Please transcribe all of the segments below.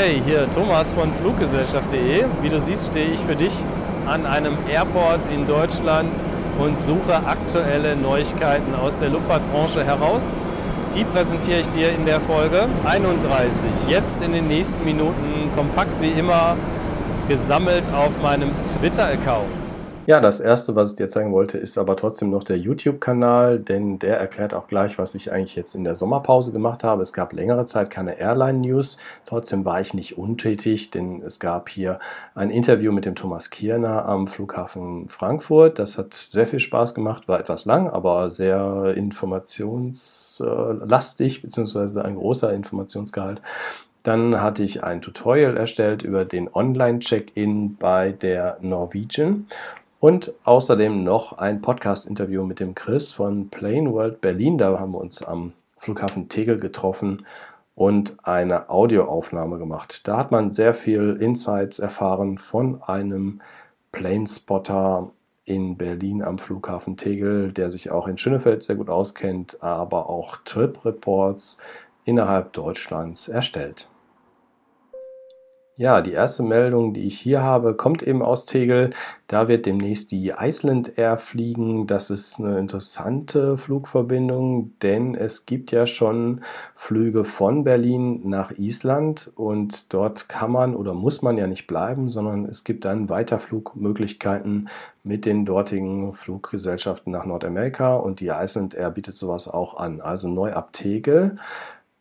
Hey, hier Thomas von Fluggesellschaft.de. Wie du siehst, stehe ich für dich an einem Airport in Deutschland und suche aktuelle Neuigkeiten aus der Luftfahrtbranche heraus. Die präsentiere ich dir in der Folge 31. Jetzt in den nächsten Minuten kompakt wie immer gesammelt auf meinem Twitter-Account. Ja, das erste, was ich dir zeigen wollte, ist aber trotzdem noch der YouTube-Kanal, denn der erklärt auch gleich, was ich eigentlich jetzt in der Sommerpause gemacht habe. Es gab längere Zeit keine Airline-News, trotzdem war ich nicht untätig, denn es gab hier ein Interview mit dem Thomas Kierner am Flughafen Frankfurt. Das hat sehr viel Spaß gemacht, war etwas lang, aber sehr informationslastig, beziehungsweise ein großer Informationsgehalt. Dann hatte ich ein Tutorial erstellt über den Online-Check-In bei der Norwegian und außerdem noch ein Podcast-Interview mit dem Chris von Plain World Berlin. Da haben wir uns am Flughafen Tegel getroffen und eine Audioaufnahme gemacht. Da hat man sehr viel Insights erfahren von einem Planespotter in Berlin am Flughafen Tegel, der sich auch in Schönefeld sehr gut auskennt, aber auch Trip-Reports innerhalb Deutschlands erstellt. Ja, die erste Meldung, die ich hier habe, kommt eben aus Tegel. Da wird demnächst die Iceland Air fliegen. Das ist eine interessante Flugverbindung, denn es gibt ja schon Flüge von Berlin nach Island und dort kann man oder muss man ja nicht bleiben, sondern es gibt dann Weiterflugmöglichkeiten mit den dortigen Fluggesellschaften nach Nordamerika und die Iceland Air bietet sowas auch an. Also neu ab Tegel.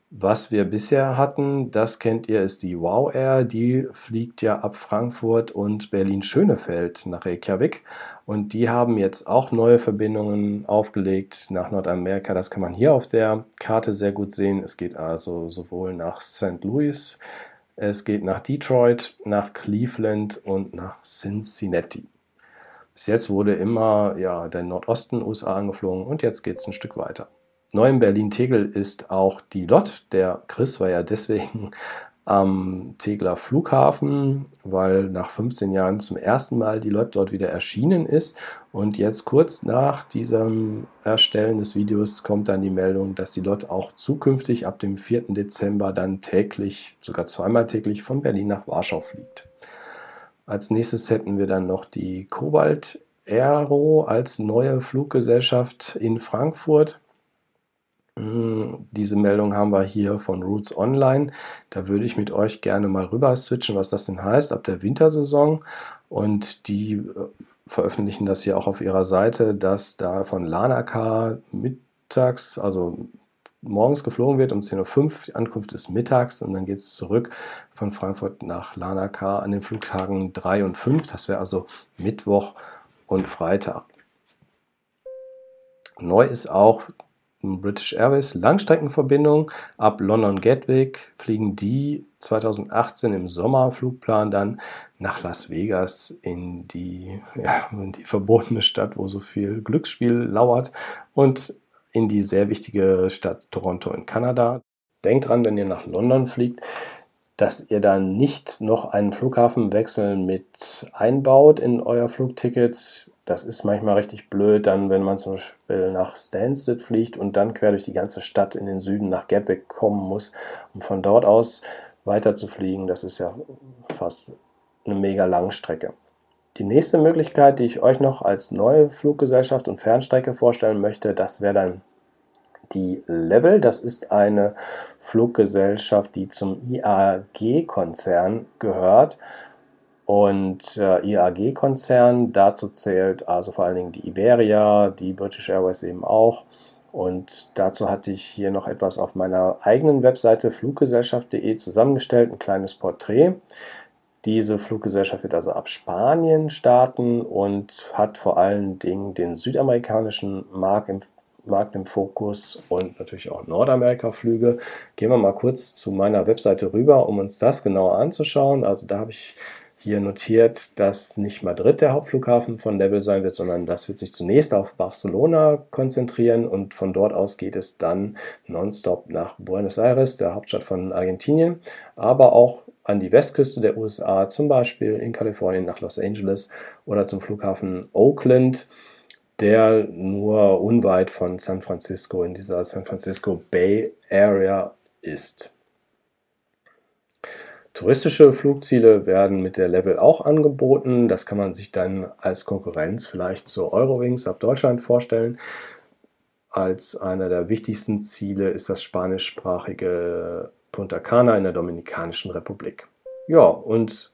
Was wir bisher hatten, das kennt ihr, ist die Wow Air. Die fliegt ja ab Frankfurt und Berlin-Schönefeld nach Reykjavik. Und die haben jetzt auch neue Verbindungen aufgelegt nach Nordamerika. Das kann man hier auf der Karte sehr gut sehen. Es geht also sowohl nach St. Louis, es geht nach Detroit, nach Cleveland und nach Cincinnati. Bis jetzt wurde immer ja, der Nordosten USA angeflogen und jetzt geht es ein Stück weiter. Neu in Berlin-Tegel ist auch die LOT. Der Chris war ja deswegen am Tegler Flughafen, weil nach 15 Jahren zum ersten Mal die LOT dort wieder erschienen ist. Und jetzt kurz nach diesem Erstellen des Videos kommt dann die Meldung, dass die LOT auch zukünftig ab dem 4. Dezember dann täglich, sogar zweimal täglich von Berlin nach Warschau fliegt. Als nächstes hätten wir dann noch die Cobalt Aero als neue Fluggesellschaft in Frankfurt. Hm, diese Meldung haben wir hier von Roots Online. Da würde ich mit euch gerne mal rüber switchen, was das denn heißt ab der Wintersaison. Und die äh, veröffentlichen das hier auch auf ihrer Seite, dass da von Lanaka mittags, also morgens geflogen wird um 10.05 Uhr. Die Ankunft ist mittags und dann geht es zurück von Frankfurt nach Lanaka an den Flugtagen 3 und 5. Das wäre also Mittwoch und Freitag. Neu ist auch British Airways Langstreckenverbindung. Ab London Gatwick fliegen die 2018 im Sommerflugplan dann nach Las Vegas in die, ja, in die verbotene Stadt, wo so viel Glücksspiel lauert und in die sehr wichtige Stadt Toronto in Kanada. Denkt dran, wenn ihr nach London fliegt, dass ihr dann nicht noch einen Flughafenwechsel mit einbaut in euer Flugticket. Das ist manchmal richtig blöd, dann wenn man zum Beispiel nach Stansted fliegt und dann quer durch die ganze Stadt in den Süden nach Gatwick kommen muss, um von dort aus weiter zu fliegen. Das ist ja fast eine mega Langstrecke. Die nächste Möglichkeit, die ich euch noch als neue Fluggesellschaft und Fernstrecke vorstellen möchte, das wäre dann die Level. Das ist eine Fluggesellschaft, die zum IAG-Konzern gehört. Und äh, IAG-Konzern, dazu zählt also vor allen Dingen die Iberia, die British Airways eben auch. Und dazu hatte ich hier noch etwas auf meiner eigenen Webseite fluggesellschaft.de zusammengestellt, ein kleines Porträt. Diese Fluggesellschaft wird also ab Spanien starten und hat vor allen Dingen den südamerikanischen Markt im Markt im Fokus und natürlich auch Nordamerika-Flüge. Gehen wir mal kurz zu meiner Webseite rüber, um uns das genauer anzuschauen. Also da habe ich hier notiert, dass nicht Madrid der Hauptflughafen von Level sein wird, sondern das wird sich zunächst auf Barcelona konzentrieren und von dort aus geht es dann nonstop nach Buenos Aires, der Hauptstadt von Argentinien, aber auch an die Westküste der USA, zum Beispiel in Kalifornien nach Los Angeles oder zum Flughafen Oakland der nur unweit von San Francisco in dieser San Francisco Bay Area ist. Touristische Flugziele werden mit der Level auch angeboten. Das kann man sich dann als Konkurrenz vielleicht zur Eurowings ab Deutschland vorstellen. Als einer der wichtigsten Ziele ist das spanischsprachige Punta Cana in der Dominikanischen Republik. Ja, und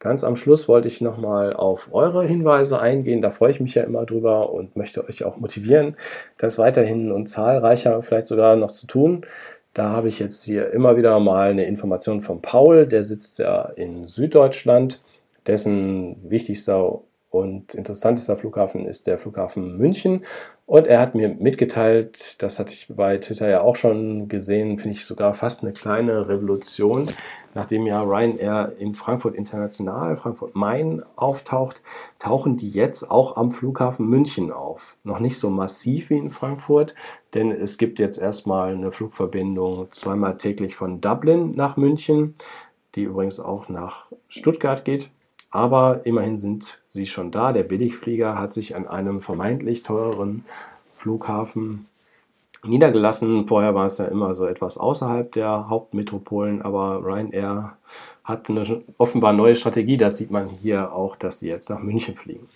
ganz am Schluss wollte ich nochmal auf eure Hinweise eingehen. Da freue ich mich ja immer drüber und möchte euch auch motivieren, das weiterhin und zahlreicher vielleicht sogar noch zu tun. Da habe ich jetzt hier immer wieder mal eine Information von Paul, der sitzt ja in Süddeutschland. Dessen wichtigster und interessantester Flughafen ist der Flughafen München. Und er hat mir mitgeteilt, das hatte ich bei Twitter ja auch schon gesehen, finde ich sogar fast eine kleine Revolution, nachdem ja Ryanair in Frankfurt International, Frankfurt Main auftaucht, tauchen die jetzt auch am Flughafen München auf. Noch nicht so massiv wie in Frankfurt, denn es gibt jetzt erstmal eine Flugverbindung zweimal täglich von Dublin nach München, die übrigens auch nach Stuttgart geht. Aber immerhin sind sie schon da. Der Billigflieger hat sich an einem vermeintlich teureren Flughafen niedergelassen. Vorher war es ja immer so etwas außerhalb der Hauptmetropolen, aber Ryanair hat eine offenbar neue Strategie. Das sieht man hier auch, dass die jetzt nach München fliegen.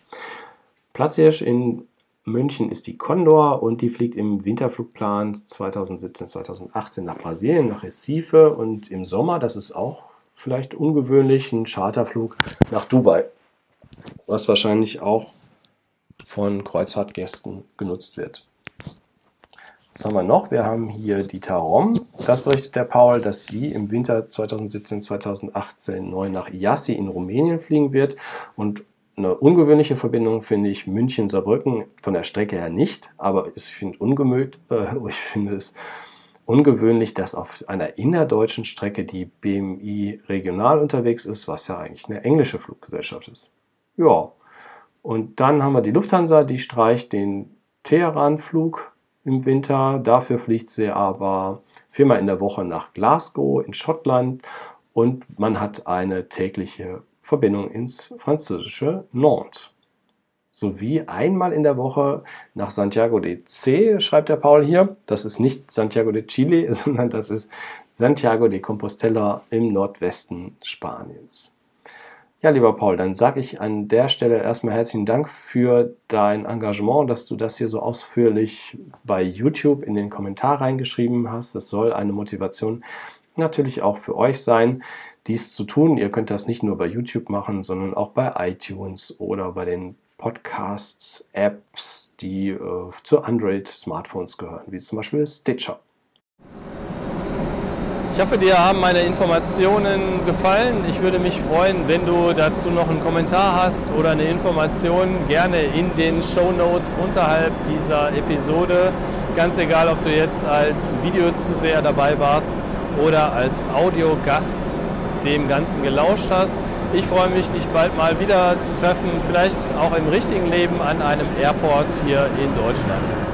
Platzhirsch in München ist die Condor und die fliegt im Winterflugplan 2017-2018 nach Brasilien, nach Recife und im Sommer, das ist auch vielleicht ungewöhnlich, ein Charterflug nach Dubai, was wahrscheinlich auch von Kreuzfahrtgästen genutzt wird. Was haben wir noch? Wir haben hier die Tarom. Das berichtet der Paul, dass die im Winter 2017, 2018 neu nach Iassi in Rumänien fliegen wird. Und eine ungewöhnliche Verbindung finde ich München-Saarbrücken von der Strecke her nicht, aber ich finde, äh, ich finde es ungewöhnlich, dass auf einer innerdeutschen Strecke die BMI regional unterwegs ist, was ja eigentlich eine englische Fluggesellschaft ist. Ja, und dann haben wir die Lufthansa, die streicht den Teheran-Flug im Winter. Dafür fliegt sie aber viermal in der Woche nach Glasgow in Schottland und man hat eine tägliche Verbindung ins französische Nantes. Sowie einmal in der Woche nach Santiago de C, schreibt der Paul hier. Das ist nicht Santiago de Chile, sondern das ist Santiago de Compostela im Nordwesten Spaniens. Ja, lieber Paul, dann sage ich an der Stelle erstmal herzlichen Dank für dein Engagement, dass du das hier so ausführlich bei YouTube in den Kommentar reingeschrieben hast. Das soll eine Motivation natürlich auch für euch sein, dies zu tun. Ihr könnt das nicht nur bei YouTube machen, sondern auch bei iTunes oder bei den Podcasts, Apps, die äh, zu Android-Smartphones gehören, wie zum Beispiel Stitcher. Ich hoffe, dir haben meine Informationen gefallen. Ich würde mich freuen, wenn du dazu noch einen Kommentar hast oder eine Information gerne in den Show Notes unterhalb dieser Episode. Ganz egal, ob du jetzt als Videozuseher dabei warst oder als Audiogast dem Ganzen gelauscht hast. Ich freue mich, dich bald mal wieder zu treffen, vielleicht auch im richtigen Leben an einem Airport hier in Deutschland.